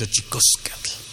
Xochicóscatl.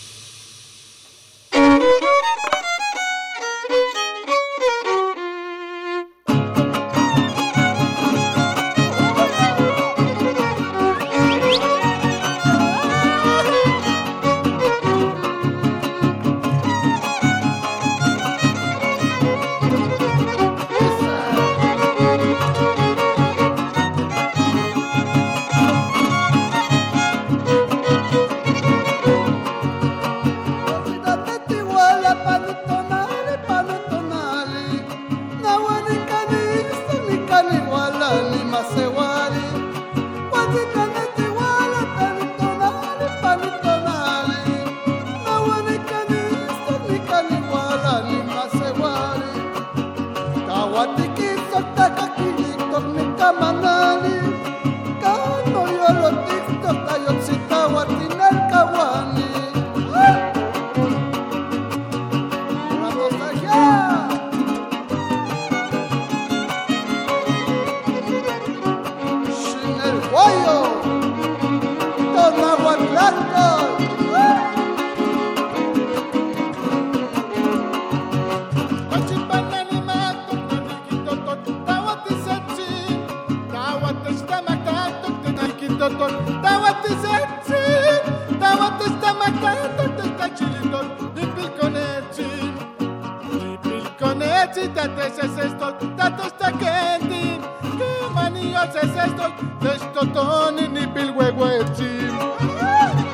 Johnny Nipil Huehuetín.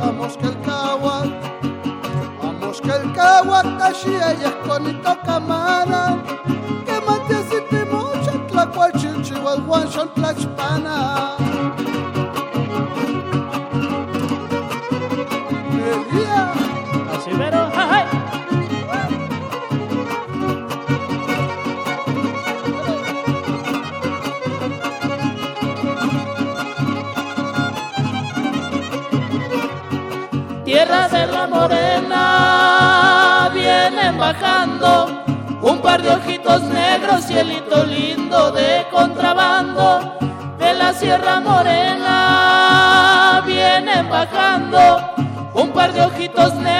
vamos que el caguat, vamos que el caguat allí ella con esta cámara, que mate si te mocha, tlacual chinchihuahuan, son tlachpana. morena vienen bajando un par de ojitos negros, cielito lindo de contrabando. De la Sierra Morena vienen bajando un par de ojitos negros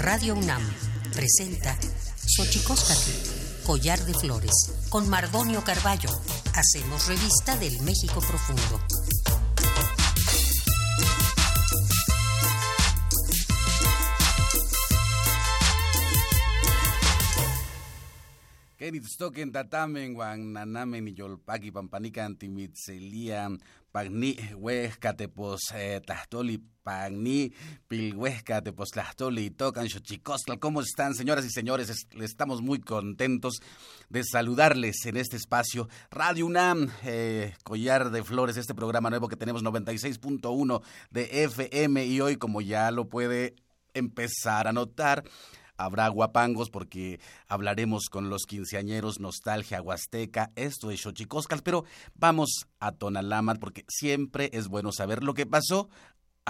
Radio UNAM presenta Xochicóscatl, Collar de Flores, con Mardonio Carballo. Hacemos revista del México profundo. Kenitstoken tatamen wan nanamen yolpaki pampanika antimitzelia pagni huesca tepos eh, pilhuesca xochicostla. ¿Cómo están, señoras y señores? estamos muy contentos de saludarles en este espacio. Radio UNAM, eh, Collar de Flores, este programa nuevo que tenemos 96.1 de FM y hoy, como ya lo puede empezar a notar, habrá guapangos porque hablaremos con los quinceañeros Nostalgia Huasteca, esto es Xochicoscal, pero vamos a Tonalámat porque siempre es bueno saber lo que pasó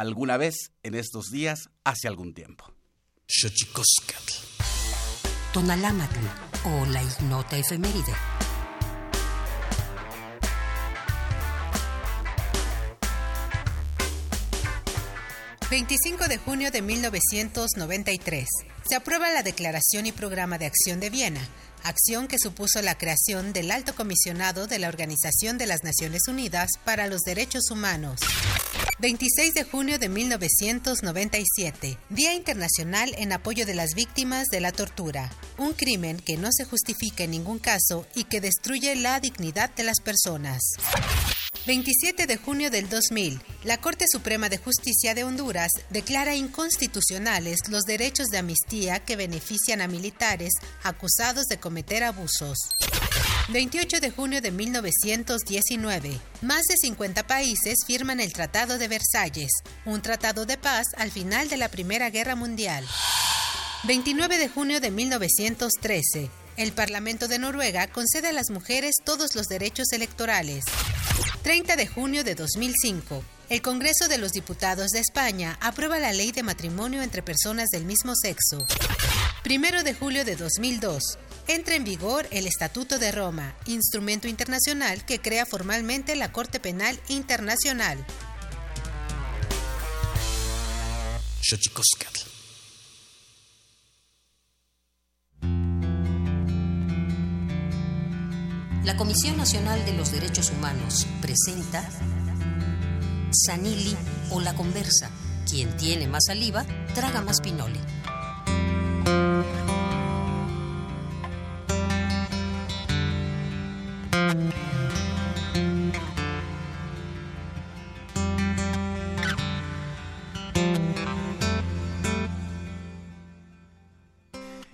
alguna vez en estos días hace algún tiempo. Xochicoscatl. Tonalámatl o la ignota efeméride. 25 de junio de 1993. Se aprueba la Declaración y Programa de Acción de Viena, acción que supuso la creación del Alto Comisionado de la Organización de las Naciones Unidas para los Derechos Humanos. 26 de junio de 1997, Día Internacional en apoyo de las víctimas de la tortura, un crimen que no se justifica en ningún caso y que destruye la dignidad de las personas. 27 de junio del 2000, la Corte Suprema de Justicia de Honduras declara inconstitucionales los derechos de amnistía que benefician a militares acusados de cometer abusos. 28 de junio de 1919. Más de 50 países firman el Tratado de Versalles, un tratado de paz al final de la Primera Guerra Mundial. 29 de junio de 1913. El Parlamento de Noruega concede a las mujeres todos los derechos electorales. 30 de junio de 2005. El Congreso de los Diputados de España aprueba la ley de matrimonio entre personas del mismo sexo. 1 de julio de 2002. Entra en vigor el Estatuto de Roma, instrumento internacional que crea formalmente la Corte Penal Internacional. La Comisión Nacional de los Derechos Humanos presenta Sanili o la conversa. Quien tiene más saliva, traga más pinole.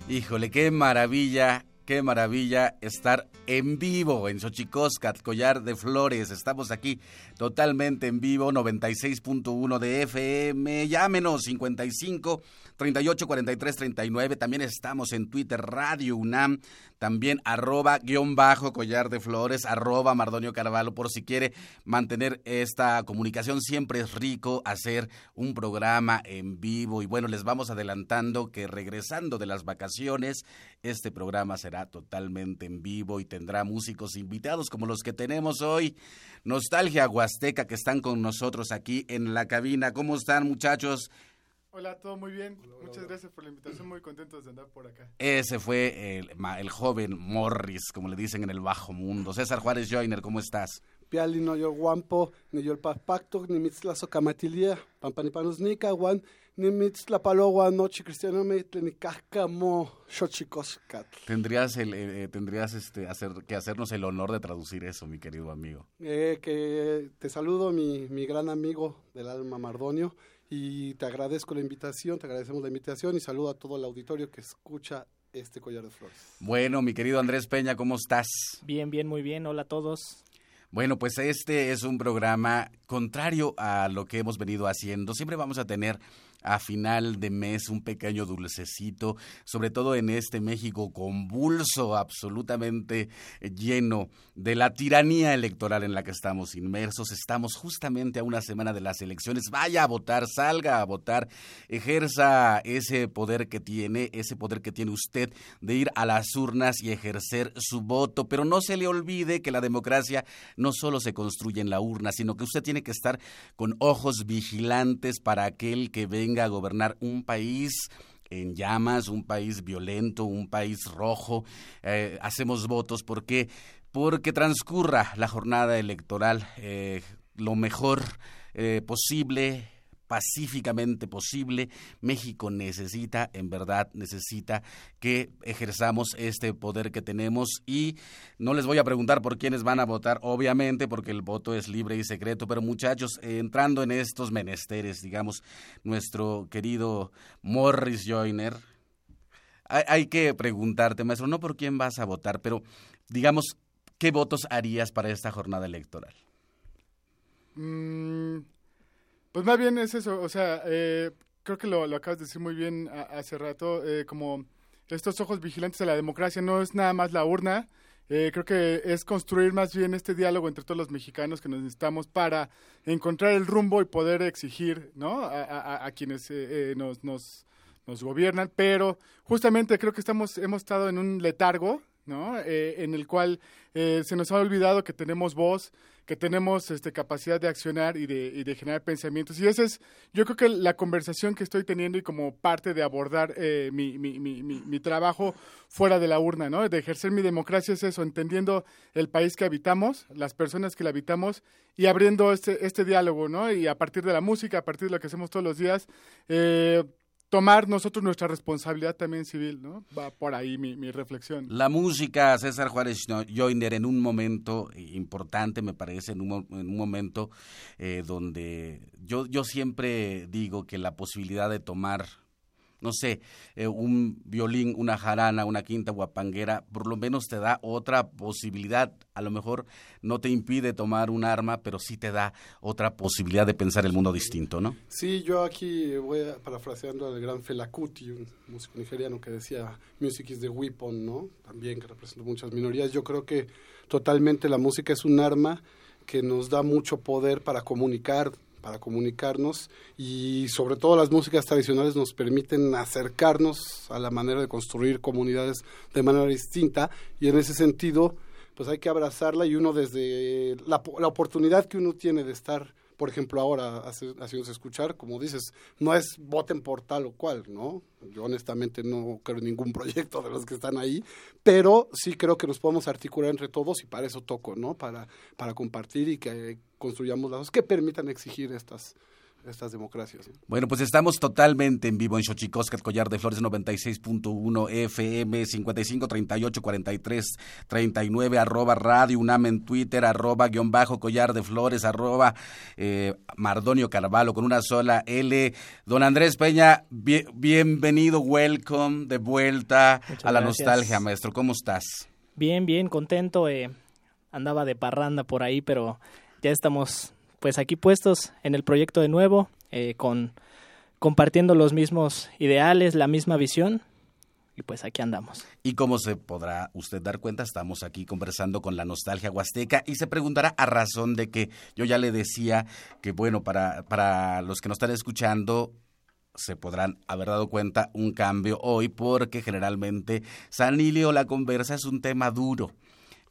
Híjole, qué maravilla Qué maravilla estar en vivo en Xochicoscat, Collar de Flores. Estamos aquí totalmente en vivo, 96.1 de FM. Llámenos 55 38 43 39. También estamos en Twitter, Radio UNAM. También arroba guion bajo Collar de Flores, arroba Mardonio Carvalho, por si quiere mantener esta comunicación. Siempre es rico hacer un programa en vivo. Y bueno, les vamos adelantando que regresando de las vacaciones, este programa será totalmente en vivo y tendrá músicos invitados como los que tenemos hoy. Nostalgia Huasteca que están con nosotros aquí en la cabina. ¿Cómo están muchachos? Hola, todo muy bien. Muchas gracias por la invitación. Muy contentos de andar por acá. Ese fue el, el, joven Morris, como le dicen en el bajo mundo. César Juárez Joyner, ¿cómo estás? Piali no yo guampo, ni yo el pacto, ni mitzlazo camatilia, pampanipanos ni caguan, ni mitzlapaloa noche cristiano me ni cascamo xochicoscat. Tendrías, el, eh, eh, tendrías este, hacer, que hacernos el honor de traducir eso, mi querido amigo. Eh, que te saludo, mi, mi gran amigo del alma Mardonio y te agradezco la invitación, te agradecemos la invitación y saludo a todo el auditorio que escucha este collar de flores. Bueno, mi querido Andrés Peña, ¿cómo estás? Bien, bien, muy bien. Hola a todos. Bueno, pues este es un programa contrario a lo que hemos venido haciendo. Siempre vamos a tener a final de mes un pequeño dulcecito, sobre todo en este México convulso, absolutamente lleno de la tiranía electoral en la que estamos inmersos. Estamos justamente a una semana de las elecciones. Vaya a votar, salga a votar, ejerza ese poder que tiene, ese poder que tiene usted de ir a las urnas y ejercer su voto, pero no se le olvide que la democracia no solo se construye en la urna, sino que usted tiene que estar con ojos vigilantes para aquel que venga a gobernar un país en llamas, un país violento, un país rojo. Eh, hacemos votos porque porque transcurra la jornada electoral eh, lo mejor eh, posible pacíficamente posible. México necesita, en verdad, necesita que ejerzamos este poder que tenemos y no les voy a preguntar por quiénes van a votar, obviamente, porque el voto es libre y secreto, pero muchachos, entrando en estos menesteres, digamos, nuestro querido Morris Joyner, hay, que preguntarte, maestro, no por quién vas a votar, pero digamos, ¿qué votos harías para esta jornada electoral? Mm, pues más bien es eso, o sea, eh, creo que lo, acabas de decir muy bien hace rato, eh, como estos ojos vigilantes de la democracia no es nada más la urna, eh, creo que es construir más bien este diálogo entre todos los mexicanos que nos necesitamos para encontrar el rumbo y poder exigir ¿no? a, quienes nos, nos, nos gobiernan, pero justamente creo que estamos, hemos estado en un letargo, ¿no? Eh, en el cual eh, se nos ha olvidado que tenemos voz, que tenemos este, capacidad de accionar y de, y de generar pensamientos. Y esa es, yo creo que la conversación que estoy teniendo y como parte de abordar eh, mi, mi, mi, mi, trabajo fuera de la urna, ¿no? De ejercer mi democracia es eso, entendiendo el país que habitamos, las personas que la habitamos y abriendo este, este diálogo, ¿no? Y a partir de la música, a partir de lo que hacemos todos los días, eh, tomar nosotros nuestra responsabilidad también civil, ¿no? Va por ahí mi, mi reflexión. La música, César Juárez Joiner, en un momento importante, me parece, en un, en un momento eh, donde yo, yo siempre digo que la posibilidad de tomar no sé, eh, un violín, una jarana, una quinta guapanguera, por lo menos te da otra posibilidad. A lo mejor no te impide tomar un arma, pero sí te da otra posibilidad de pensar el mundo distinto, ¿no? Sí, yo aquí voy parafraseando al gran Fela Kuti, un músico nigeriano que decía, music is the weapon, ¿no? También que representa muchas minorías. Yo creo que totalmente la música es un arma que nos da mucho poder para comunicar para comunicarnos y sobre todo las músicas tradicionales nos permiten acercarnos a la manera de construir comunidades de manera distinta y en ese sentido pues hay que abrazarla y uno desde la, la oportunidad que uno tiene de estar por ejemplo, ahora haciéndose escuchar, como dices, no es voten por tal o cual, ¿no? Yo honestamente no creo en ningún proyecto de los que están ahí, pero sí creo que nos podemos articular entre todos y para eso toco, ¿no? Para, para compartir y que construyamos las cosas que permitan exigir estas, estas democracias. Bueno, pues estamos totalmente en vivo en Xochicoscat, Collar de Flores 96.1 FM 55 38 43 39 arroba Radio UNAM en Twitter arroba guion bajo Collar de Flores arroba eh, Mardonio Carvalho con una sola L. Don Andrés Peña, bienvenido, welcome, de vuelta a la nostalgia, maestro. ¿Cómo estás? Bien, bien, contento. Eh, andaba de parranda por ahí, pero ya estamos pues aquí puestos en el proyecto de nuevo, eh, con compartiendo los mismos ideales, la misma visión. Y pues aquí andamos. Y como se podrá usted dar cuenta, estamos aquí conversando con la nostalgia huasteca y se preguntará a razón de que yo ya le decía que, bueno, para, para los que nos están escuchando, se podrán haber dado cuenta un cambio hoy porque generalmente San Ilio la conversa es un tema duro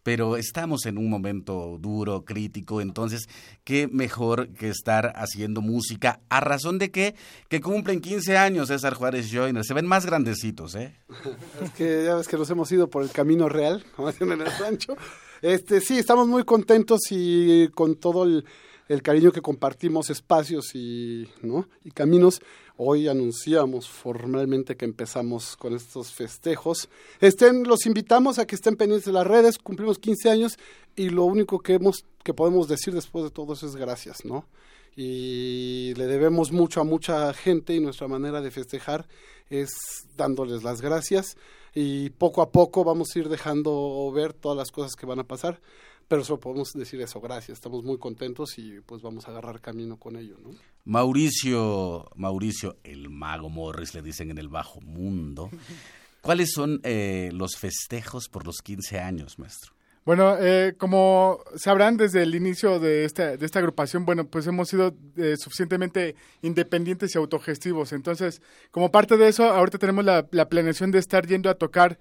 pero estamos en un momento duro, crítico, entonces, qué mejor que estar haciendo música, a razón de que, que cumplen 15 años César Juárez Joyner, se ven más grandecitos, ¿eh? es que ya ves que nos hemos ido por el camino real, como dicen en el rancho. Este, sí, estamos muy contentos y con todo el, el cariño que compartimos espacios y, ¿no? y caminos. Hoy anunciamos formalmente que empezamos con estos festejos. Estén, los invitamos a que estén pendientes de las redes, cumplimos 15 años y lo único que, hemos, que podemos decir después de todo eso es gracias, ¿no? Y le debemos mucho a mucha gente y nuestra manera de festejar es dándoles las gracias y poco a poco vamos a ir dejando ver todas las cosas que van a pasar pero solo podemos decir eso, gracias, estamos muy contentos y pues vamos a agarrar camino con ello, ¿no? Mauricio, Mauricio, el mago Morris, le dicen en el bajo mundo. ¿Cuáles son eh, los festejos por los 15 años, maestro? Bueno, eh, como sabrán desde el inicio de esta, de esta agrupación, bueno, pues hemos sido eh, suficientemente independientes y autogestivos. Entonces, como parte de eso, ahorita tenemos la, la planeación de estar yendo a tocar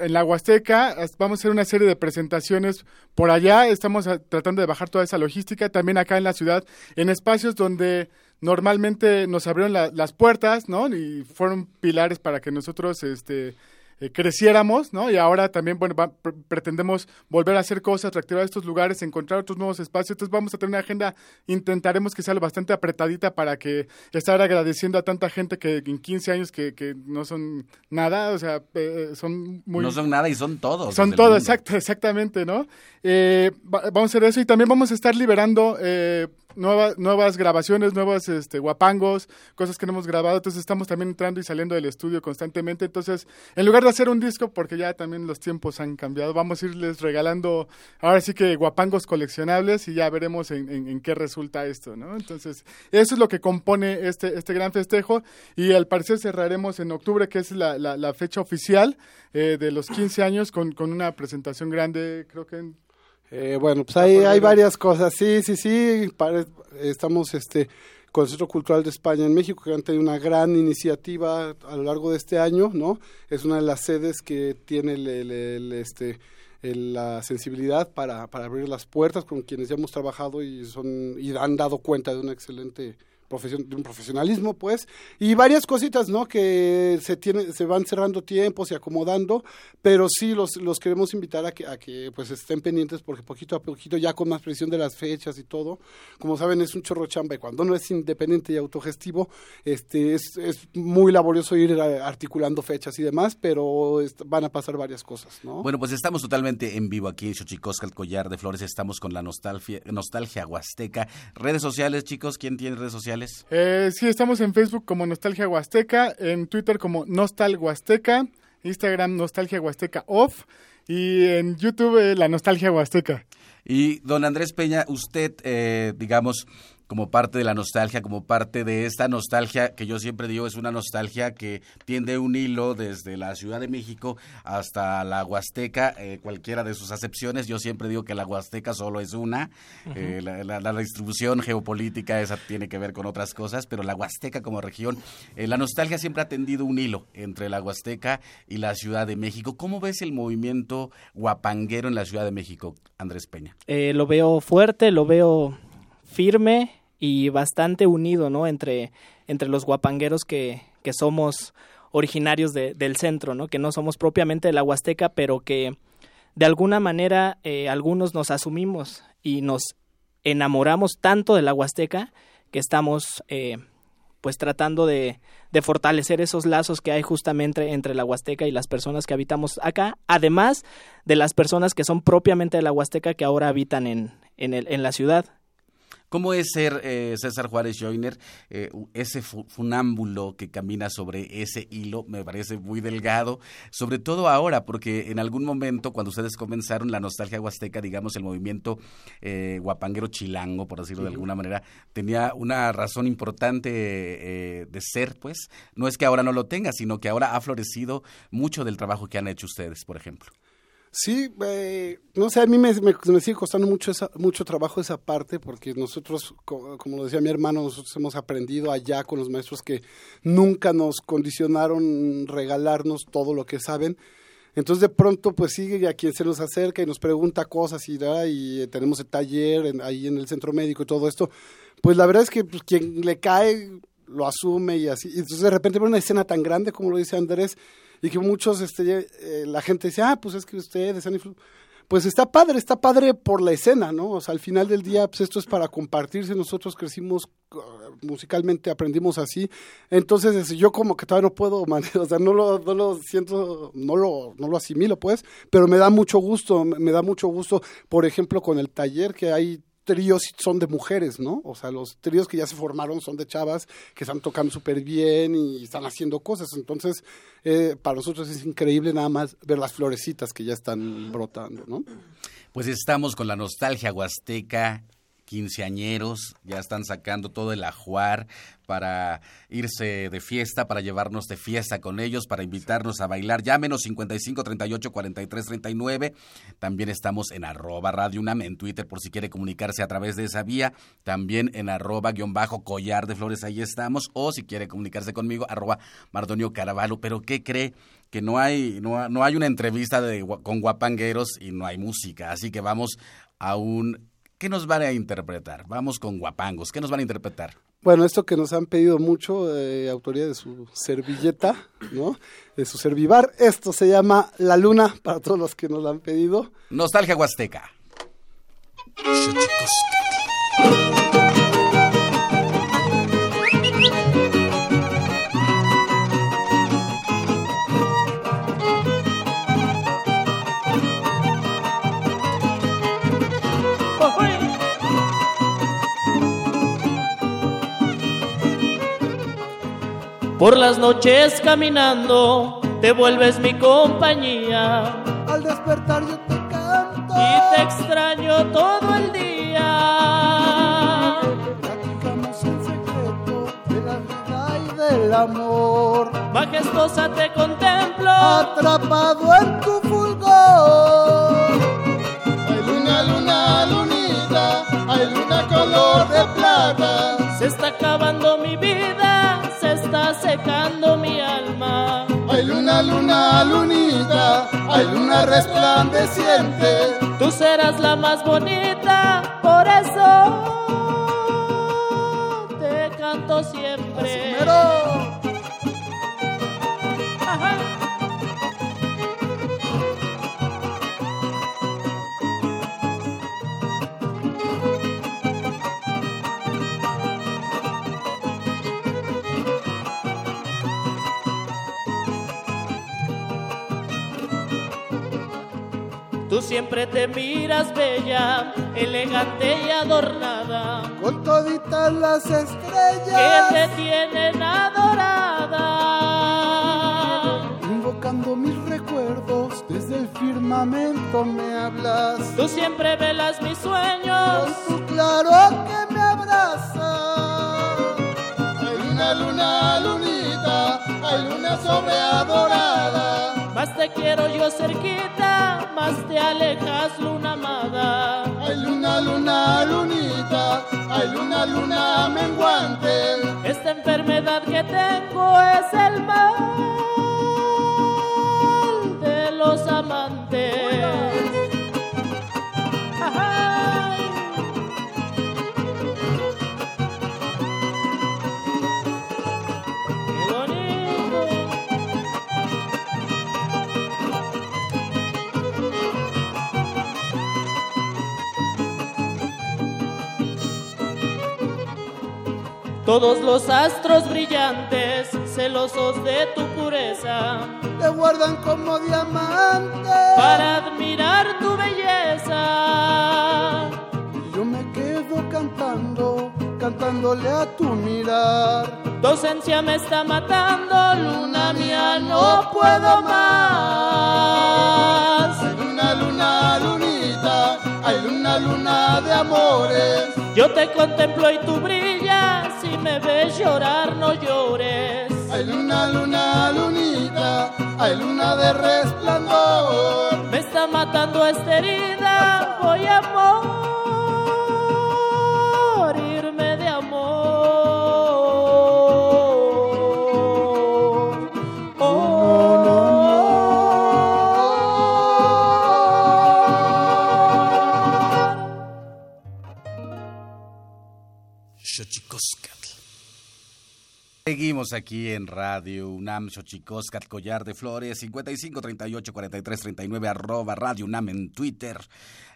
en la Huasteca vamos a hacer una serie de presentaciones por allá, estamos tratando de bajar toda esa logística, también acá en la ciudad, en espacios donde normalmente nos abrieron las puertas, ¿no? Y fueron pilares para que nosotros, este, eh, creciéramos, ¿no? Y ahora también, bueno, pretendemos volver a hacer cosas, reactivar estos lugares, encontrar otros nuevos espacios. Entonces vamos a tener una agenda, intentaremos que sea bastante apretadita para que estar agradeciendo a tanta gente que en 15 años que, que no son nada, o sea, eh, eh, son muy... No son nada y son todos. Son todos, exacto, exactamente, ¿no? vamos a hacer eso y también vamos a estar liberando nuevas, nuevas grabaciones, nuevos este, guapangos, cosas que no hemos grabado. Entonces estamos también entrando y saliendo del estudio constantemente. Entonces, en lugar de hacer un disco, porque ya también los tiempos han cambiado, vamos a irles regalando ahora sí que guapangos coleccionables y ya veremos en, qué resulta esto, ¿no? Entonces, eso es lo que compone este, este gran festejo y al parecer cerraremos en octubre, que es la, la, fecha oficial eh, de los 15 años, con, con una presentación grande, creo que en eh, bueno, pues hay, hay varias cosas. Sí, sí, sí. estamos este, con el Centro Cultural de España en México, que han tenido una gran iniciativa a lo largo de este año, ¿no? Es una de las sedes que tiene el, este, la sensibilidad para, para abrir las puertas con quienes ya hemos trabajado y, son, y han dado cuenta de una excelente de un profesionalismo, pues, y varias cositas, ¿no? Que se tiene, se van cerrando tiempos y acomodando, pero sí los, los queremos invitar a que, a que pues estén pendientes porque poquito a poquito, ya con más presión de las fechas y todo, como saben, es un chorro chamba y cuando no es independiente y autogestivo, este, es, es muy laborioso ir articulando fechas y demás, pero van a pasar varias cosas, ¿no? Bueno, pues estamos totalmente en vivo aquí en Xochicosca, el collar de flores, estamos con la nostalgia, nostalgia huasteca. Redes sociales, chicos, ¿quién tiene redes sociales? Eh, sí, estamos en Facebook como Nostalgia Huasteca, en Twitter como Nostal Huasteca, Instagram Nostalgia Huasteca Off y en YouTube eh, La Nostalgia Huasteca. Y don Andrés Peña, usted, eh, digamos, como parte de la nostalgia, como parte de esta nostalgia que yo siempre digo es una nostalgia que tiende un hilo desde la Ciudad de México hasta la Huasteca, eh, cualquiera de sus acepciones. Yo siempre digo que la Huasteca solo es una, eh, la, distribución geopolítica esa tiene que ver con otras cosas, pero la Huasteca como región, eh, la nostalgia siempre ha tendido un hilo entre la Huasteca y la Ciudad de México. ¿Cómo ves el movimiento guapanguero en la Ciudad de México, Andrés Peña? lo veo fuerte, lo veo firme y bastante unido, ¿no? Entre, entre los guapangueros que, que somos originarios de, del centro, ¿no? Que no somos propiamente de la Huasteca, pero que de alguna manera eh, algunos nos asumimos y nos enamoramos tanto de la Huasteca que estamos eh, pues tratando de, de, fortalecer esos lazos que hay justamente entre la Huasteca y las personas que habitamos acá, además de las personas que son propiamente de la Huasteca que ahora habitan en, en, el, en la ciudad. ¿Cómo es ser eh, César Juárez Joyner, eh, ese funámbulo que camina sobre ese hilo? Me parece muy delgado, sobre todo ahora, porque en algún momento, cuando ustedes comenzaron la nostalgia huasteca, digamos, el movimiento eh, guapanguero chilango, por decirlo de alguna manera, tenía una razón importante de ser, pues. No es que ahora no lo tenga, sino que ahora ha florecido mucho del trabajo que han hecho ustedes, por ejemplo. Sí, eh, no sé, a mí me, me, sigue costando mucho esa, mucho trabajo esa parte porque nosotros, como lo decía mi hermano, nosotros hemos aprendido allá con los maestros que nunca nos condicionaron regalarnos todo lo que saben. Entonces de pronto pues sigue a quien se nos acerca y nos pregunta cosas y, y tenemos el taller ahí en el centro médico y todo esto, pues la verdad es que pues, quien le cae lo asume y así. Entonces de repente una escena tan grande como lo dice Andrés, y que muchos, este, eh, la gente dice, ah, pues es que ustedes han pues está padre, está padre por la escena, ¿no? O sea, al final del día, pues esto es para compartirse, nosotros crecimos musicalmente, aprendimos así, entonces yo como que todavía no puedo, o sea, no lo, no lo siento, no lo, no lo asimilo, pues, pero me da mucho gusto, me da mucho gusto, por ejemplo, con el taller que hay tríos son de mujeres, ¿no? O sea, los tríos que ya se formaron son de chavas que están tocando súper bien y están haciendo cosas. Entonces, eh, para nosotros es increíble nada más ver las florecitas que ya están brotando, ¿no? Pues estamos con la nostalgia huasteca quinceañeros, ya están sacando todo el ajuar para irse de fiesta, para llevarnos de fiesta con ellos, para invitarnos a bailar. Llámenos 55 38 43 39. También estamos en arroba Radio UNAM en Twitter por si quiere comunicarse a través de esa vía. También en arroba guion bajo collar de flores, ahí estamos. O si quiere comunicarse conmigo, arroba Mardonio Caravalo. Pero ¿qué cree? que no hay, no, no hay una entrevista con guapangueros y no hay música. Así que vamos a un ¿Qué nos van a interpretar? Vamos con guapangos. ¿Qué nos van a interpretar? Bueno, esto que nos han pedido mucho, eh, autoría de su servilleta, ¿no? De su servivar. Esto se llama La Luna, para todos los que nos lo han pedido. Nostalgia Huasteca. Por las noches caminando te vuelves mi compañía. Al despertar yo te canto y te extraño todo el día. Platicamos en secreto de la vida y del amor. Majestuosa te contemplo, atrapado en tu fulgor. Hay luna, luna, lunita, hay luna color de plata. Se está acabando lunita hay luna resplandeciente. Tú serás la más bonita, por eso te canto siempre. Tú siempre te miras bella, elegante y adornada. Con toditas las que estrellas. te tienen adorada. Invocando mis recuerdos, desde el firmamento me hablas. Tú siempre velas mis sueños. Con tu claro que me abraza. Hay una luna, lunita, hay luna sobreadorada. Más te quiero yo cerquita, más te alejas, luna amada. Hay luna, luna, lunita, hay luna, luna menguante. Esta enfermedad que tengo es el mal de los amantes. Todos los astros brillantes, celosos de tu pureza, Te guardan como diamante. para admirar tu belleza. Y yo me quedo cantando, cantándole a tu mirar. Tu ausencia me está matando, luna mía, no puedo más. Hay luna, luna, lunita, hay luna, luna de amores. Yo te contemplo y tú brillas, si me ves llorar no llores. Hay luna, luna, lunita, hay luna de resplandor. Me está matando esta herida, voy a Aquí en Radio UNAM, Xochicoscat, Collar de Flores, 55 38 43 39, arroba Radio UNAM en Twitter,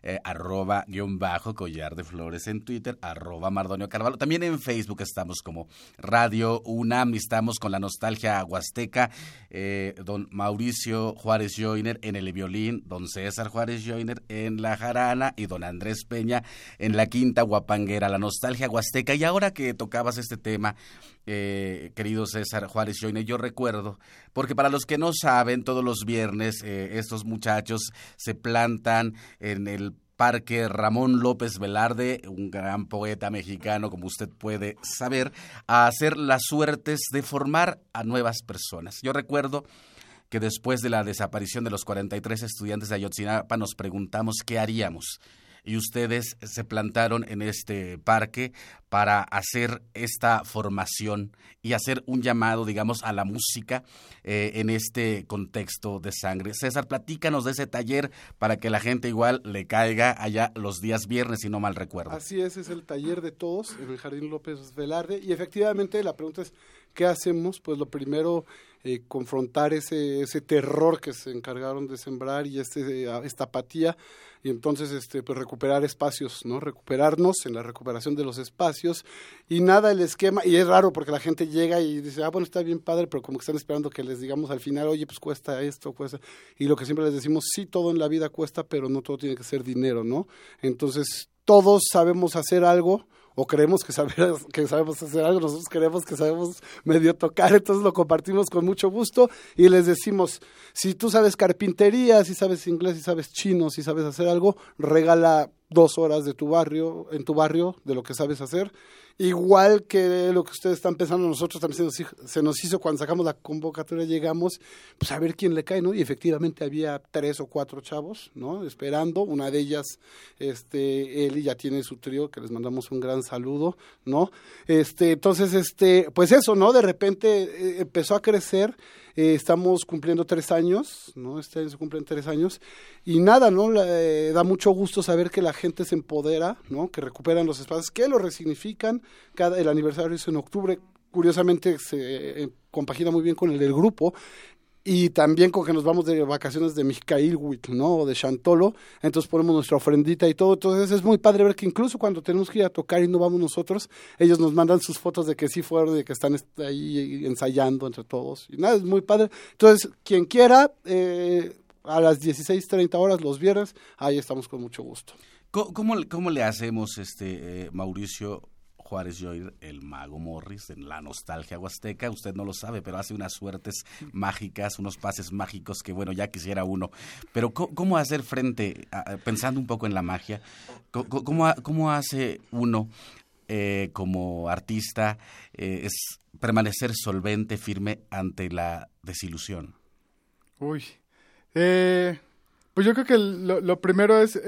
eh, arroba guion bajo Collar de Flores en Twitter, arroba Mardonio Carvalho. También en Facebook estamos como Radio UNAM, estamos con la nostalgia huasteca, eh, don Mauricio Juárez Joiner en el violín, don César Juárez Joiner en la jarana y don Andrés Peña en la quinta guapanguera, la nostalgia huasteca. Y ahora que tocabas este tema, eh, querido César Juárez Joiner, yo recuerdo, porque para los que no saben, todos los viernes eh, estos muchachos se plantan en el Parque Ramón López Velarde, un gran poeta mexicano, como usted puede saber, a hacer las suertes de formar a nuevas personas. Yo recuerdo que después de la desaparición de los 43 estudiantes de Ayotzinapa nos preguntamos qué haríamos. Y ustedes se plantaron en este parque para hacer esta formación y hacer un llamado, digamos, a la música eh, en este contexto de sangre. César, platícanos de ese taller para que la gente igual le caiga allá los días viernes, si no mal recuerdo. Así es, es el taller de todos en el Jardín López Velarde. Y efectivamente la pregunta es, ¿qué hacemos? Pues lo primero, eh, confrontar ese, ese terror que se encargaron de sembrar y este, eh, esta apatía. Y entonces, este, pues recuperar espacios, ¿no? Recuperarnos en la recuperación de los espacios. Y nada el esquema, y es raro porque la gente llega y dice, ah, bueno, está bien padre, pero como que están esperando que les digamos al final, oye, pues cuesta esto, cuesta. Y lo que siempre les decimos, sí, todo en la vida cuesta, pero no todo tiene que ser dinero, ¿no? Entonces, todos sabemos hacer algo o creemos que, saber, que sabemos hacer algo, nosotros creemos que sabemos medio tocar, entonces lo compartimos con mucho gusto y les decimos, si tú sabes carpintería, si sabes inglés, si sabes chino, si sabes hacer algo, regala dos horas de tu barrio, en tu barrio, de lo que sabes hacer. Igual que lo que ustedes están pensando, nosotros también se nos, hizo- cuando sacamos la convocatoria, llegamos, pues a ver quién le cae, ¿no? Y efectivamente había tres o cuatro chavos, ¿no? Esperando, una de ellas, este, Eli ya tiene su trío, que les mandamos un gran saludo, ¿no? Este, entonces, este, pues eso, ¿no? De repente eh, empezó a crecer, eh, estamos cumpliendo tres años, ¿no? Este año se cumplen tres años, y nada, ¿no? La- eh, da mucho gusto saber que la gente se empodera, ¿no? Que recuperan los espacios, que lo resignifican, cada, el aniversario es en octubre, curiosamente se eh, compagina muy bien con el del grupo, y también con que nos vamos de vacaciones de Mijailhuitl, ¿no? O de Chantolo, entonces ponemos nuestra ofrendita y todo, entonces es muy padre ver que incluso cuando tenemos que ir a tocar y no vamos nosotros, ellos nos mandan sus fotos de que sí fueron, de que están est- ahí ensayando entre todos, y nada, es muy padre. Entonces, quien quiera, eh, a las 16.30 horas los viernes, ahí estamos con mucho gusto. ¿Cómo, le- cómo le hacemos, este eh, Mauricio Juárez Joy, el mago Morris, en la nostalgia huasteca? Usted no lo sabe, pero hace unas suertes mágicas, unos pases mágicos que, bueno, ya quisiera uno. Pero ¿cómo hacer frente, pensando un poco en la magia, cómo, ha- cómo hace uno eh, como artista eh, es permanecer solvente, firme ante la desilusión? Uy. Eh, pues yo creo que lo, lo primero es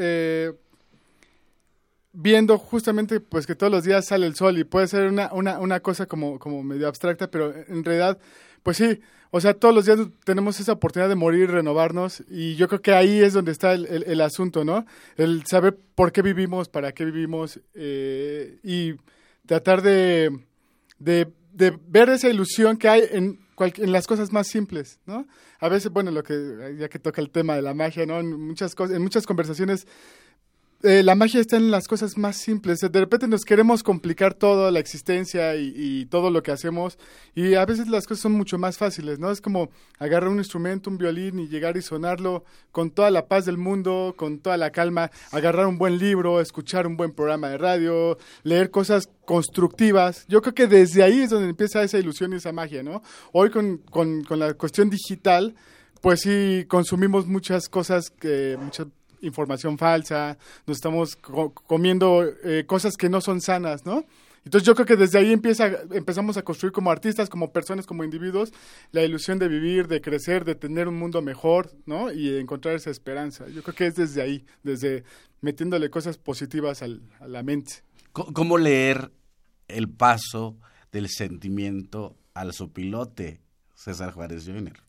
viendo justamente pues que todos los días sale el sol y puede ser una, una, una cosa como, como medio abstracta, pero en realidad, pues sí, o sea, todos los días tenemos esa oportunidad de morir, renovarnos y yo creo que ahí es donde está el, el- asunto, ¿no? El saber por qué vivimos, para qué vivimos eh, y tratar de, de, de ver esa ilusión que hay en, cual- en las cosas más simples, ¿no? A veces, bueno, lo que ya que toca el tema de la magia, ¿no? En muchas cosas, en muchas conversaciones eh, la magia está en las cosas más simples. De repente nos queremos complicar todo, la existencia y, y todo lo que hacemos. Y a veces las cosas son mucho más fáciles, ¿no? Es como agarrar un instrumento, un violín y llegar y sonarlo con toda la paz del mundo, con toda la calma. Agarrar un buen libro, escuchar un buen programa de radio, leer cosas constructivas. Yo creo que desde ahí es donde empieza esa ilusión y esa magia, ¿no? Hoy con, con, con la cuestión digital, pues sí consumimos muchas cosas que mucha información falsa, nos estamos co- comiendo eh, cosas que no son sanas, ¿no? Entonces yo creo que desde ahí empieza, empezamos a construir como artistas, como personas, como individuos, la ilusión de vivir, de crecer, de tener un mundo mejor, ¿no? Y encontrar esa esperanza. Yo creo que es desde ahí, desde metiéndole cosas positivas al- a la mente. ¿Cómo leer el paso del sentimiento al sopilote, César Juárez Joyner?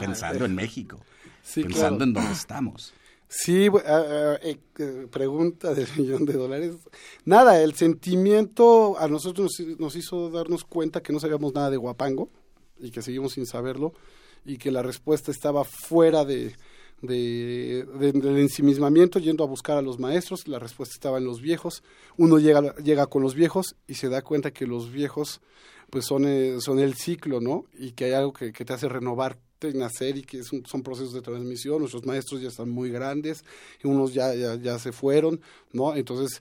Pensando en México, Sí, pensando claro. en dónde estamos. Sí, ah, ah, eh, eh, pregunta del millón de dólares. Nada, el sentimiento a nosotros nos, hizo darnos cuenta que no sabíamos nada de Guapango y que seguimos sin saberlo y que la respuesta estaba fuera de, de- de- del ensimismamiento, yendo a buscar a los maestros, la respuesta estaba en los viejos. Uno llega, llega con los viejos y se da cuenta que los viejos pues son, eh, son el ciclo, ¿no? Y que hay algo que, te hace renovarte y nacer y que son procesos de transmisión. Nuestros maestros ya están muy grandes y unos ya, ya, ya se fueron, ¿no? Entonces,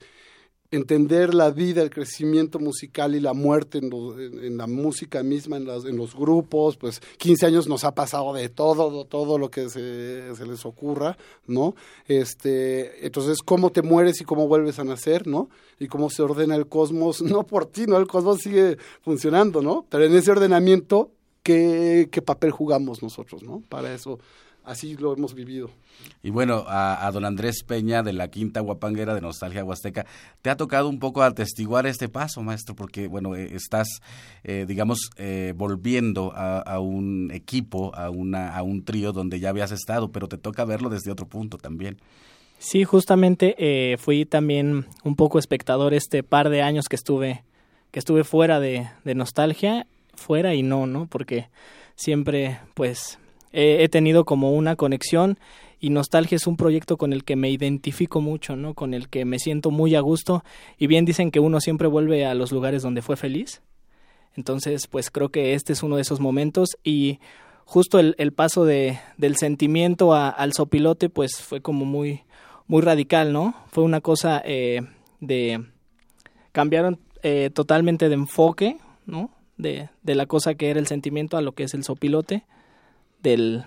entender la vida, el crecimiento musical y la muerte en, en- en la música misma, en, en los grupos, pues 15 años nos ha pasado de todo, todo lo que se, se les ocurra, ¿no? Este, entonces, cómo te mueres y cómo vuelves a nacer, ¿no? Y cómo se ordena el cosmos, no por ti, ¿no? El cosmos sigue funcionando, ¿no? Pero en ese ordenamiento, ¿qué, qué papel jugamos nosotros, ¿no? Para eso, así lo hemos vivido. Y bueno, a, a don Andrés Peña de la Quinta Guapanguera de Nostalgia Huasteca, ¿te ha tocado un poco atestiguar este paso, maestro? Porque, bueno, eh, estás, eh, digamos, eh, volviendo a, a un equipo, a, una, a un trío donde ya habías estado, pero te toca verlo desde otro punto también. Sí, justamente eh, fui también un poco espectador este par de años que estuve que estuve fuera de, de nostalgia, fuera y no, ¿no? Porque siempre, pues, he tenido como una conexión y Nostalgia es un proyecto con el que me identifico mucho, ¿no? Con el que me siento muy a gusto y bien dicen que uno siempre vuelve a los lugares donde fue feliz. Entonces, pues creo que este es uno de esos momentos y justo el, paso de, del sentimiento al sopilote, pues fue como muy, muy radical, ¿no? Fue una cosa eh, de... cambiaron eh, totalmente de enfoque, ¿no? De, de la cosa que era el sentimiento a lo que es el sopilote, del,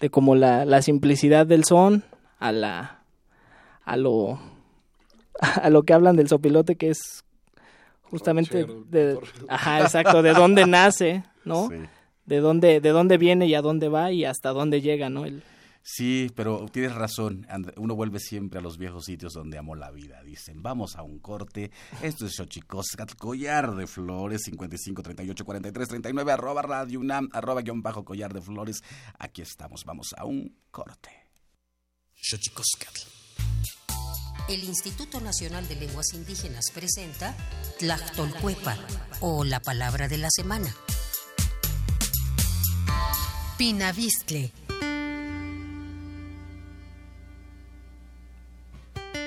de como la, la simplicidad del son a la a lo a lo que hablan del sopilote que es justamente de, ajá exacto de dónde nace no Sí. de dónde de dónde viene y a dónde va y hasta dónde llega no el Sí, pero tienes razón. Uno vuelve siempre a los viejos sitios donde amó la vida. Dicen, vamos a un corte. Esto es Xochicoscat, collar de flores, 55 38 43 39, arroba radio UNAM, arroba guion bajo collar de flores. Aquí estamos, vamos a un corte. Xochicoscatl. El Instituto Nacional de Lenguas Indígenas presenta Tlactolcuepa o la palabra de la semana. Pinavistle.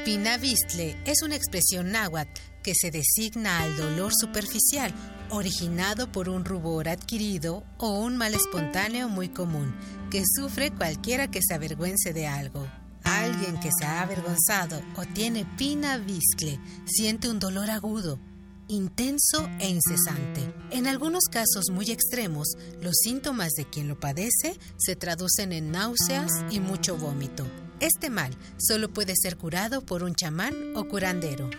Pinavistle es una expresión náhuatl que se designa al dolor superficial originado por un rubor adquirido o un mal espontáneo muy común que sufre cualquiera que se avergüence de algo. Alguien que se ha avergonzado o tiene pina viscle siente un dolor agudo, intenso e incesante. En algunos casos muy extremos, los síntomas de quien lo padece se traducen en náuseas y mucho vómito. Este mal solo puede ser curado por un chamán o curandero.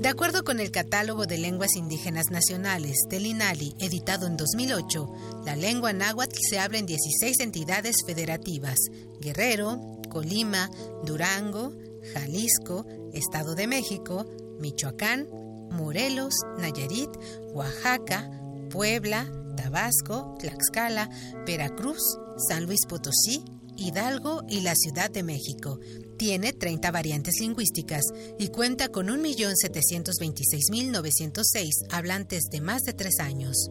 De acuerdo con el Catálogo de Lenguas Indígenas Nacionales del INALI, editado en 2008, la lengua náhuatl se habla en 16 entidades federativas: Guerrero, Colima, Durango, Jalisco, Estado de México, Michoacán, Morelos, Nayarit, Oaxaca, Puebla, Tabasco, Tlaxcala, Veracruz, San Luis Potosí, Hidalgo y la Ciudad de México. Tiene 30 variantes lingüísticas y cuenta con 1.726.906 hablantes de más de 3 años.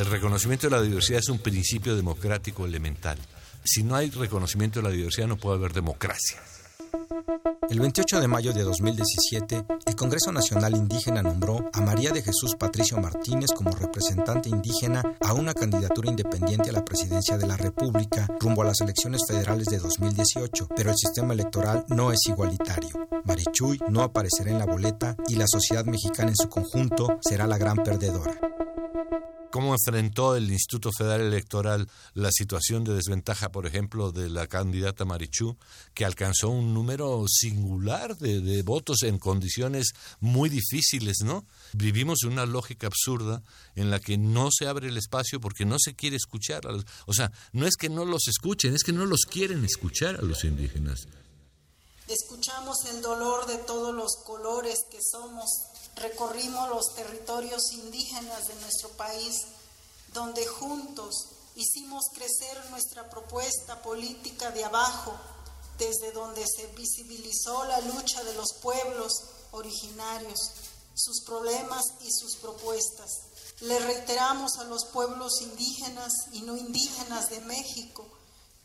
El reconocimiento de la diversidad es un principio democrático elemental. Si no hay reconocimiento de la diversidad no puede haber democracia. El 28 de mayo de 2017, el Congreso Nacional Indígena nombró a María de Jesús Patricio Martínez como representante indígena a una candidatura independiente a la presidencia de la República rumbo a las elecciones federales de 2018, pero el sistema electoral no es igualitario. Marichuy no aparecerá en la boleta y la sociedad mexicana en su conjunto será la gran perdedora cómo enfrentó el Instituto Federal Electoral la situación de desventaja, por ejemplo, de la candidata Marichú, que alcanzó un número singular de, votos en condiciones muy difíciles, ¿no? Vivimos una lógica absurda en la que no se abre el espacio porque no se quiere escuchar a los, o sea, no es que no los escuchen, es que no los quieren escuchar a los indígenas. Escuchamos el dolor de todos los colores que somos recorrimos los territorios indígenas de nuestro país, donde juntos hicimos crecer nuestra propuesta política de abajo, desde donde se visibilizó la lucha de los pueblos originarios, sus problemas y sus propuestas. Le reiteramos a los pueblos indígenas y no indígenas de México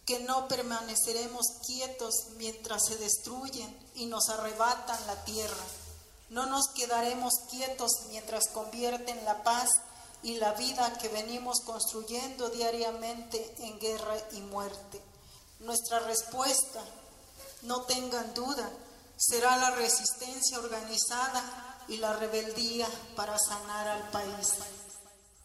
que no permaneceremos quietos mientras se destruyen y nos arrebatan la tierra. No nos quedaremos quietos mientras convierten la paz y la vida que venimos construyendo diariamente en guerra y muerte. Nuestra respuesta, no tengan duda, será la resistencia organizada y la rebeldía para sanar al país.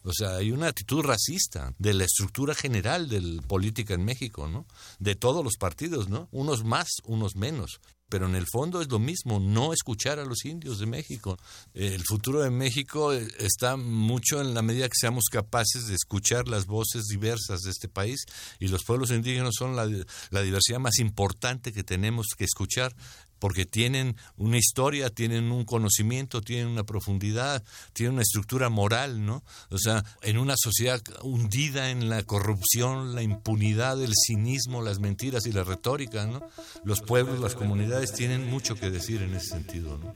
O sea, hay una actitud racista de la estructura general de la política en México, ¿no? De todos los partidos, ¿no? Unos más, unos menos pero en el fondo es lo mismo, no escuchar a los indios de México. El futuro de México eh, está mucho en la medida que seamos capaces de escuchar las voces diversas de este país y los pueblos indígenas son la, la diversidad más importante que tenemos que escuchar porque tienen una historia, tienen un conocimiento, tienen una profundidad, tienen una estructura moral, ¿no? O sea, en una sociedad hundida en la corrupción, la impunidad, el cinismo, las mentiras y la retórica, ¿no? Los pueblos, las comunidades tienen mucho que decir en ese sentido, ¿no?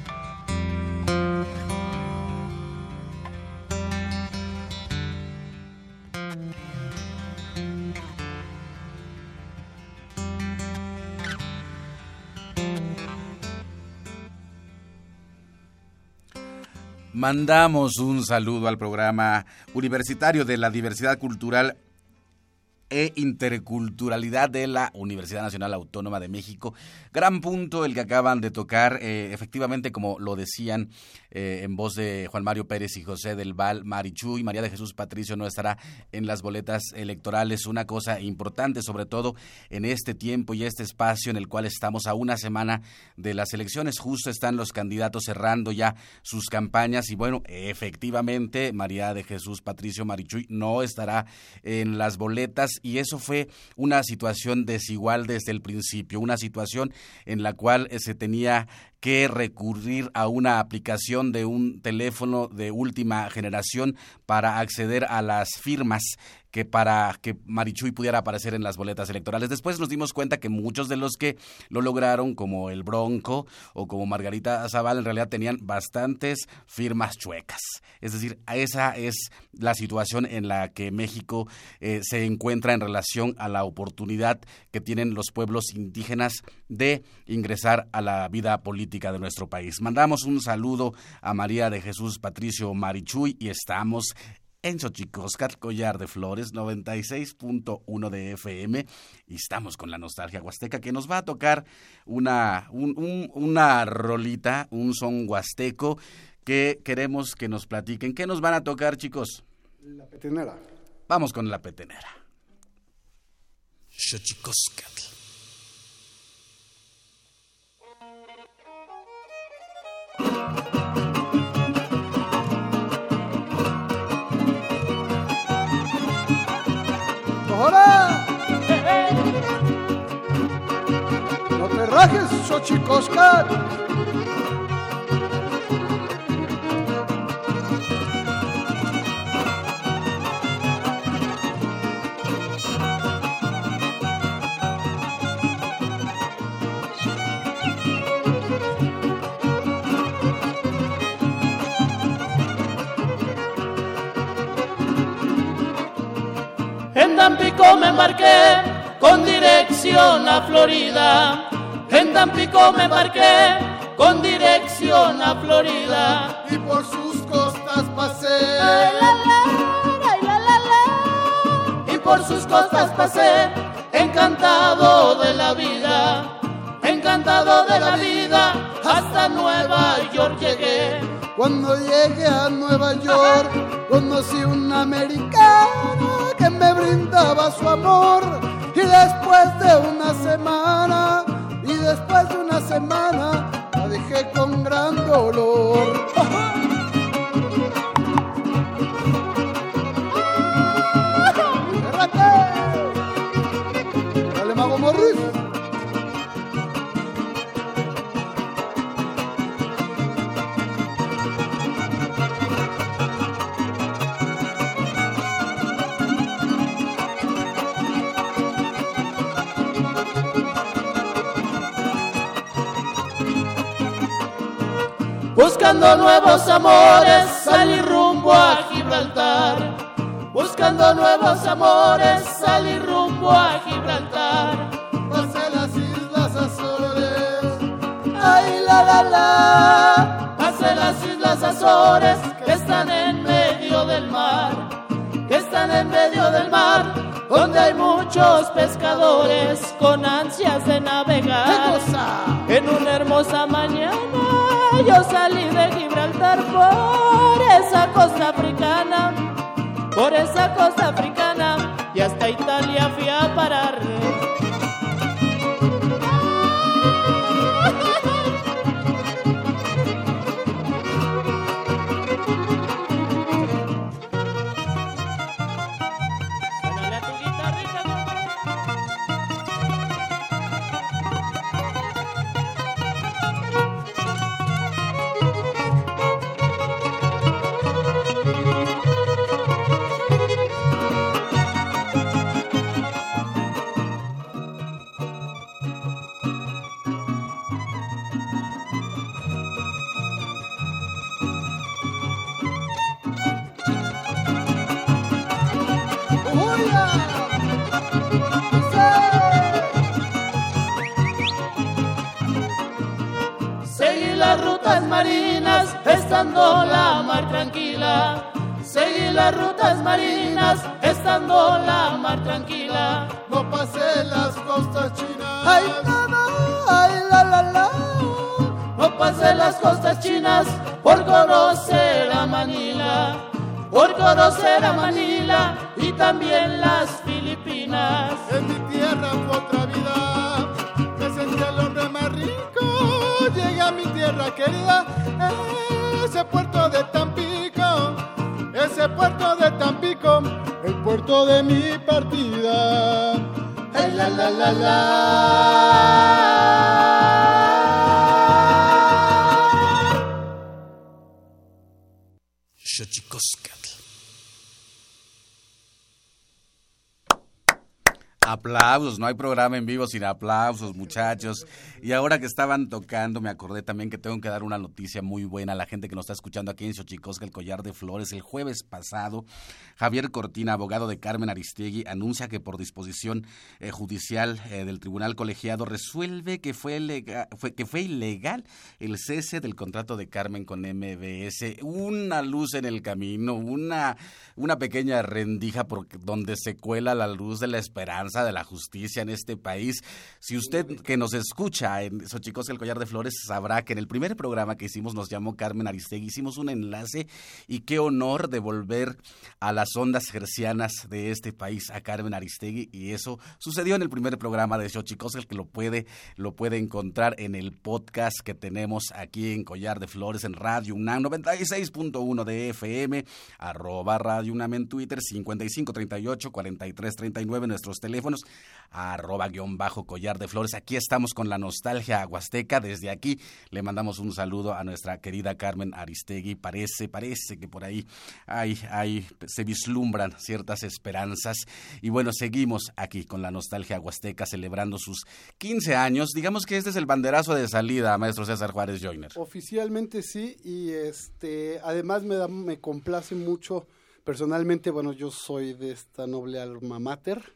Mandamos un saludo al programa universitario de la diversidad cultural e interculturalidad de la Universidad Nacional Autónoma de México. Gran punto el que acaban de tocar, eh, efectivamente, como lo decían eh, en voz de Juan Mario Pérez y José del Val, Marichu y María de Jesús Patricio no estará en las boletas electorales. Una cosa importante, sobre todo en este tiempo y este espacio en el cual estamos a una semana de las elecciones. Justo están los candidatos cerrando ya sus campañas y bueno, efectivamente, María de Jesús Patricio Marichuy no estará en las boletas y eso fue una situación desigual desde el principio, una situación en la cual eh, se tenía que recurrir a una aplicación de un teléfono de última generación para acceder a las firmas que para que Marichuy pudiera aparecer en las boletas electorales. Después nos dimos cuenta que muchos de los que lo lograron, como el Bronco o como Margarita Zaval, en realidad tenían bastantes firmas chuecas. Es decir, esa es la situación en la que México eh, se encuentra en relación a la oportunidad que tienen los pueblos indígenas de ingresar a la vida política de nuestro país. Mandamos un saludo a María de Jesús Patricio Marichuy y estamos en Xochicoscat, Collar de Flores, 96.1 de FM. Y estamos con la nostalgia huasteca que nos va a tocar una, una rolita, un son huasteco que queremos que nos platiquen. ¿Qué nos van a tocar, chicos? La petenera. Vamos con la petenera. Xochicoscatl. ¡No te rajes, Xochicoscat! En Tampico me embarqué con dirección a Florida. En Tampico me embarqué con dirección a Florida. Y por sus costas pasé. Ay, la, la, ay, la, la, la. Y por sus costas pasé, encantado de la vida, encantado de la vida, hasta Nueva York llegué. Cuando llegué a Nueva York, conocí un americano que me brindaba su amor. Y después de una semana, después de una semana, la dejé con gran dolor. Buscando nuevos amores, salí rumbo a Gibraltar. Buscando nuevos amores, salí rumbo a Gibraltar. Pasé las Islas Azores. Ay, la, la, la. Pasé las Islas Azores que están en medio del mar. Que están en medio del mar, donde hay muchos pescadores con ansias de navegar. ¡Qué cosa! En una hermosa mañana yo salí de Gibraltar por esa costa africana, por esa costa africana y hasta Italia fui a parar. Ese puerto de Tampico. Ese puerto de Tampico. El puerto de mi partida. Ay, la, la, la, la. Xochicoscatl. Aplausos, no hay programa en vivo sin aplausos, muchachos. Y ahora que estaban tocando, me acordé también que tengo que dar una noticia muy buena a la gente que nos está escuchando aquí en Xochicosca, el Collar de Flores. El jueves pasado, Javier Cortina, abogado de Carmen Aristegui, anuncia que por disposición eh, judicial eh, del Tribunal Colegiado resuelve que fue, ilegal el cese del contrato de Carmen con MBS. Una luz en el camino, una, una pequeña rendija por donde se cuela la luz de la esperanza de la justicia en este país. Si usted que nos escucha en Xochicosca, el Collar de Flores, sabrá que en el primer programa que hicimos nos llamó Carmen Aristegui, hicimos un enlace y qué honor de volver a las ondas gercianas de este país a Carmen Aristegui. Y eso sucedió en el primer programa de Xochicosca, el que lo puede, lo puede encontrar en el podcast que tenemos aquí en Collar de Flores en Radio UNAM 96.1 de FM, arroba Radio UNAM en Twitter, 5538 4339 nuestros teléfonos, arroba guion bajo Collar de Flores. Aquí estamos con la nostalgia aguasteca. Desde aquí le mandamos un saludo a nuestra querida Carmen Aristegui. Parece, parece que por ahí hay, hay, se vislumbran ciertas esperanzas. Y bueno, seguimos aquí con la nostalgia aguasteca celebrando sus 15 años. Digamos que este es el banderazo de salida, maestro César Juárez Joyner. Oficialmente sí, y este, además me, da, me complace mucho, personalmente, bueno, yo soy de esta noble alma mater,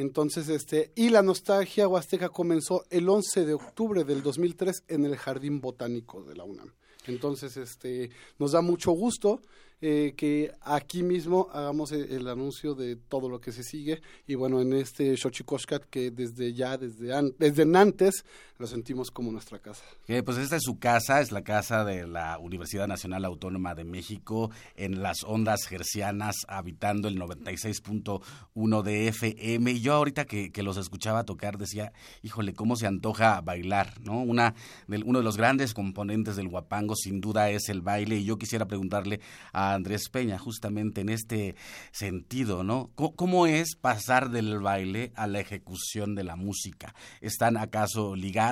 entonces, este, y la nostalgia huasteca comenzó el 11 de octubre del 2003 en el Jardín Botánico de la UNAM. Entonces, este, nos da mucho gusto eh, que aquí mismo hagamos el, el, anuncio de todo lo que se sigue y bueno, en este Xochicoscat que desde ya, desde, an, desde antes, lo sentimos como nuestra casa. Pues esta es su casa, es la casa de la Universidad Nacional Autónoma de México en las ondas gercianas, habitando el 96.1 de FM. Y yo ahorita que, que, los escuchaba tocar decía, híjole, cómo se antoja bailar, ¿no? Una del, uno de los grandes componentes del guapango sin duda es el baile y yo quisiera preguntarle a Andrés Peña justamente en este sentido, ¿no? ¿Cómo, ¿Cómo, es pasar del baile a la ejecución de la música? ¿Están acaso ligados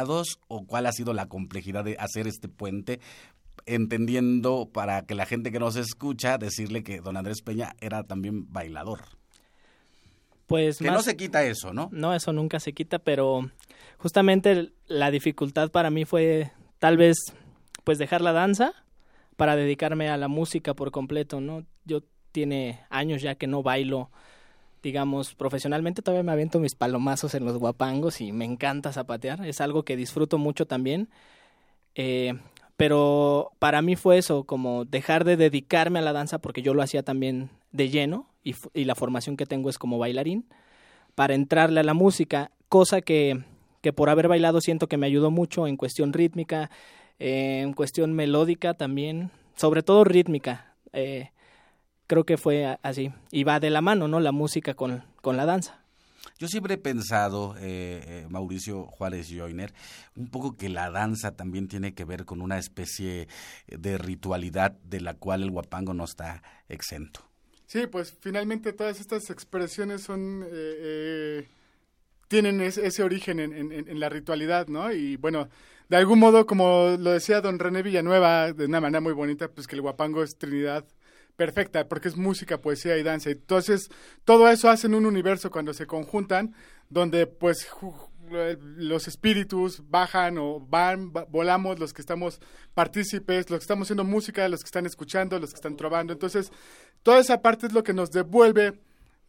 o cuál ha sido la complejidad de hacer este puente? Entendiendo para que la gente que nos escucha decirle que don Andrés Peña era también bailador. Pues que más, no se quita eso, ¿no? No, eso nunca se quita, pero justamente la dificultad para mí fue tal vez pues dejar la danza para dedicarme a la música por completo, ¿no? Yo tiene años ya que no bailo, digamos, profesionalmente, todavía me aviento mis palomazos en los guapangos y me encanta zapatear, es algo que disfruto mucho también, eh, pero para mí fue eso, como dejar de dedicarme a la danza porque yo lo hacía también de lleno y, la formación que tengo es como bailarín, para entrarle a la música, cosa que, que por haber bailado siento que me ayudó mucho en cuestión rítmica, eh, en cuestión melódica también, sobre todo rítmica. Eh, creo que fue así. Y va de la mano, ¿no? La música con, con la danza. Yo siempre he pensado, eh, eh, Mauricio Juárez Joyner, un poco que la danza también tiene que ver con una especie de ritualidad de la cual el guapango no está exento. Sí, pues finalmente todas estas expresiones son eh, tienen ese, ese origen en, en, en, la ritualidad, ¿no? Y bueno, de algún modo, como lo decía don René Villanueva, de una manera muy bonita, pues que el guapango es Trinidad perfecta, porque es música, poesía y danza. Entonces, todo eso hace en un universo cuando se conjuntan, donde pues los espíritus bajan o van, volamos los que estamos partícipes, los que estamos haciendo música, los que están escuchando, los que están trovando. Entonces, toda esa parte es lo que nos devuelve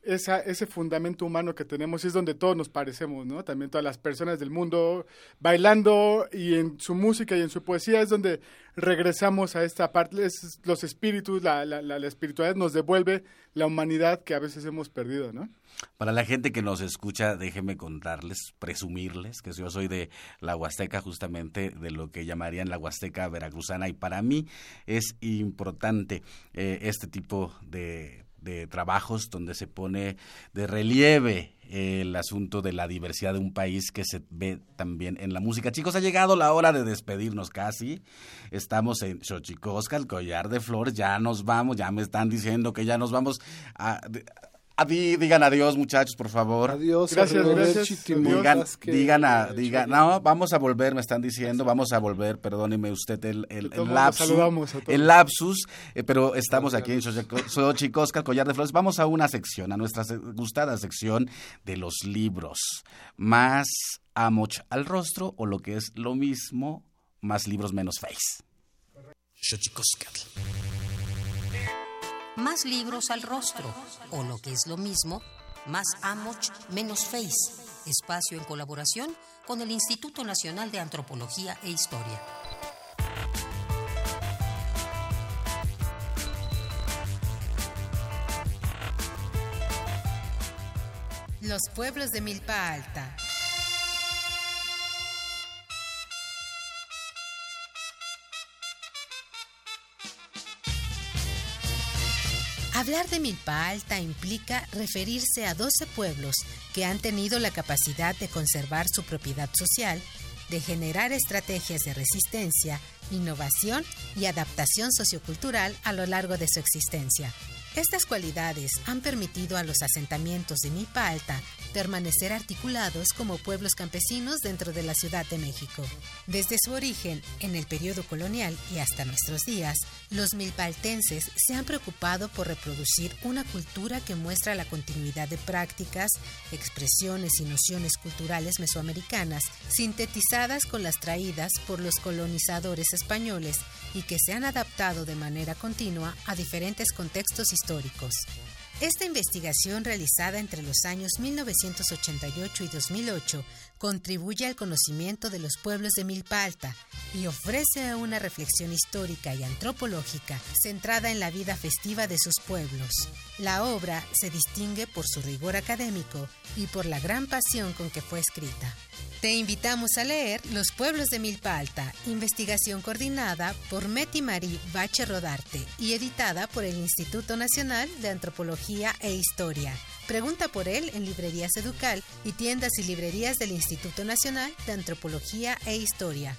esa, ese fundamento humano que tenemos y es donde todos nos parecemos, ¿no? También todas las personas del mundo bailando y en su música y en su poesía es donde regresamos a esta parte, es los espíritus, la, la, la, espiritualidad nos devuelve la humanidad que a veces hemos perdido, ¿no? Para la gente que nos escucha, déjenme contarles, presumirles que yo soy de la Huasteca, justamente de lo que llamarían la Huasteca veracruzana, y para mí es importante eh, este tipo de de trabajos donde se pone de relieve el asunto de la diversidad de un país que se ve también en la música. Chicos, ha llegado la hora de despedirnos casi. Estamos en Xochicosca, el collar de flores. Ya nos vamos, ya me están diciendo que ya nos vamos a, digan adiós, muchachos, por favor. Adiós. Gracias, gracias. Digan, digan, a, digan, no, vamos a volver, me están diciendo, vamos a volver, perdóneme usted el, el, el lapsus. El lapsus, eh, pero estamos aquí en Xochicosca, Collar de Flores. Vamos a una sección, a nuestra gustada sección de los libros. Más amoch al rostro, o lo que es lo mismo, más libros menos face. Xochicosca más libros al rostro, o lo que es lo mismo, más Amoch, menos Face, espacio en colaboración con el Instituto Nacional de Antropología e Historia. Los pueblos de Milpa Alta. Hablar de Milpa Alta implica referirse a 12 pueblos que han tenido la capacidad de conservar su propiedad social, de generar estrategias de resistencia, innovación y adaptación sociocultural a lo largo de su existencia. Estas cualidades han permitido a los asentamientos de Milpa Alta permanecer articulados como pueblos campesinos dentro de la Ciudad de México. Desde su origen, en el periodo colonial y hasta nuestros días, los milpaltenses se han preocupado por reproducir una cultura que muestra la continuidad de prácticas, expresiones y nociones culturales mesoamericanas sintetizadas con las traídas por los colonizadores españoles y que se han adaptado de manera continua a diferentes contextos históricos. Esta investigación realizada entre los años 1988 y 2008 contribuye al conocimiento de los pueblos de Milpa Alta y ofrece una reflexión histórica y antropológica centrada en la vida festiva de sus pueblos. La obra se distingue por su rigor académico y por la gran pasión con que fue escrita. Te invitamos a leer Los pueblos de Milpa Alta, investigación coordinada por Meti Marí Bache Rodarte y editada por el Instituto Nacional de Antropología e Historia. Pregunta por él en librerías Educal y tiendas y librerías del Instituto Nacional de Antropología e Historia.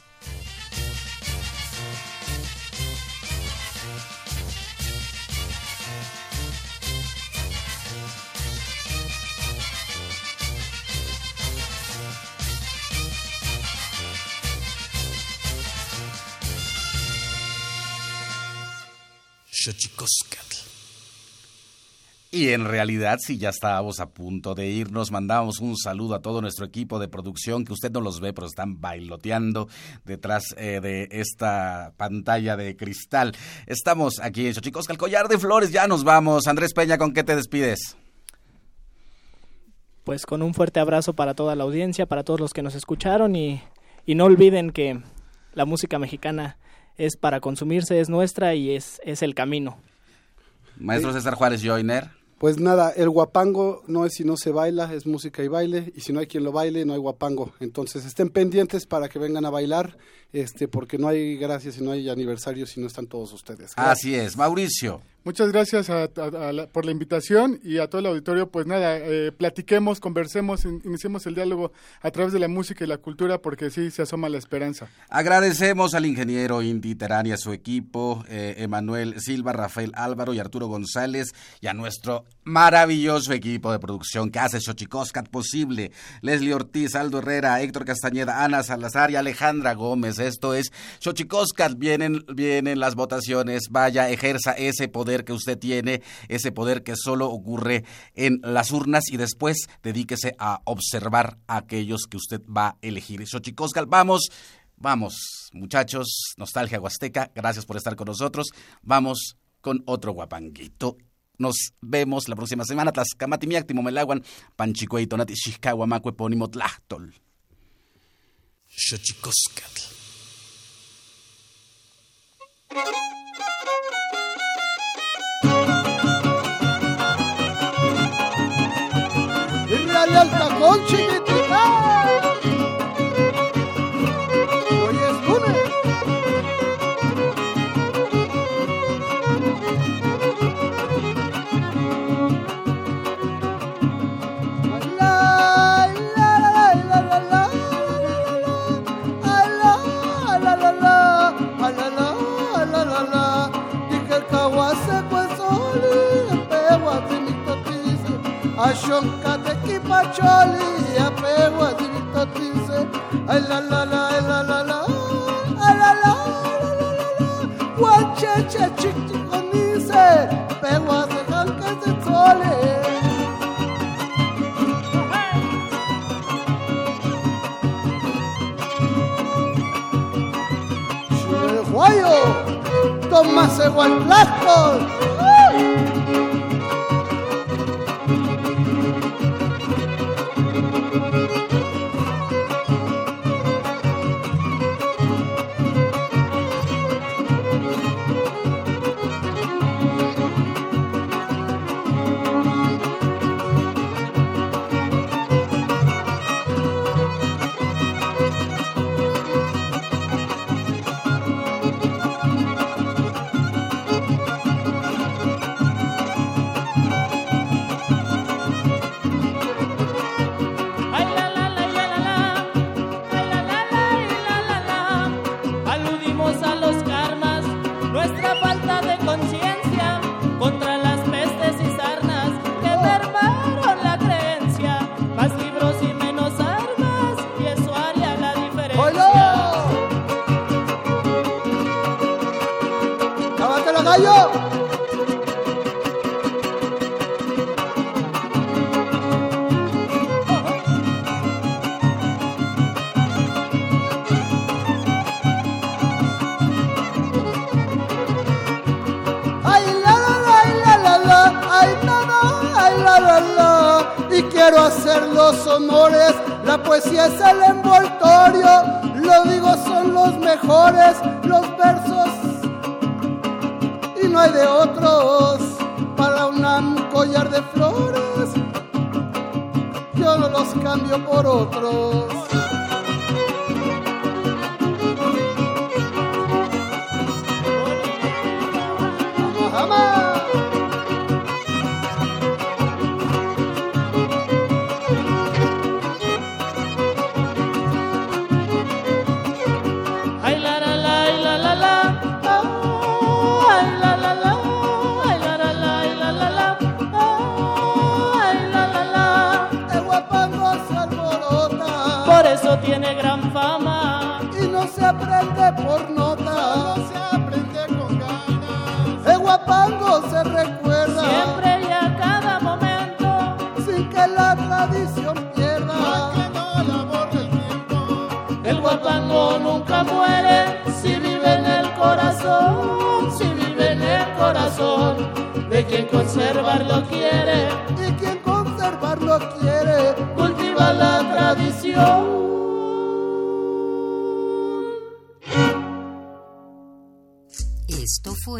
Y en realidad, si ya estábamos a punto de irnos, mandamos un saludo a todo nuestro equipo de producción, que usted no los ve, pero están bailoteando detrás eh, de esta pantalla de cristal. Estamos aquí en Xochicosca, el collar de flores, ya nos vamos. Andrés Peña, ¿con qué te despides? Pues con un fuerte abrazo para toda la audiencia, para todos los que nos escucharon y, y no olviden que la música mexicana es para consumirse, es nuestra y es, es el camino. Maestro César Juárez Joiner. Pues nada, el guapango no es si no se baila, es música y baile, y si no hay quien lo baile, no hay guapango. Entonces estén pendientes para que vengan a bailar, este, porque no hay gracias y no hay aniversario si no están todos ustedes. Así es, Mauricio. Muchas gracias por la invitación y a todo el auditorio. Pues nada, eh, platiquemos, conversemos, iniciemos el diálogo a través de la música y la cultura porque sí se asoma la esperanza. Agradecemos al ingeniero Indy Terán a su equipo, eh, Emanuel Silva, Rafael Álvaro y Arturo González y a nuestro maravilloso equipo de producción que hace Xochicoscat posible. Leslie Ortiz, Aldo Herrera, Héctor Castañeda, Ana Salazar y Alejandra Gómez. Esto es Xochicoscat. Vienen, vienen las votaciones. Vaya, ejerza ese poder que usted tiene, ese poder que solo ocurre en las urnas y después dedíquese a observar a aquellos que usted va a elegir. Xochicoscal, vamos, vamos, muchachos, Nostalgia Huasteca, gracias por estar con nosotros. Vamos con otro guapanguito Nos vemos la próxima semana. Tlascamatimiacti momelaguan panchicuey tonati xixcahuamacue ponimo tlahtol. Xochicoscatl. Al tacón, chiquitita. Oye, Stune. Ashonka de kipacholi apego adivitotice ay la la la ay la la la ay la la la la la guacheche chichiconice apego adejanca de sole Guayo, Tomás Egualtlasco. Ay los honores la poesía es el envoltorio lo digo son los mejores los versos y no hay de otros para un collar de flores yo no los cambio por otros tiene gran fama. y no se aprende por nota. se aprende con ganas. El guapango se recuerda Siempre y a cada momento. sin que la tradición pierda. Que no la borre el tiempo. El guapango nunca muere si vive en el corazón, si vive en el corazón de quien conservarlo quiere, Y quien conservarlo quiere, cultiva la tradición.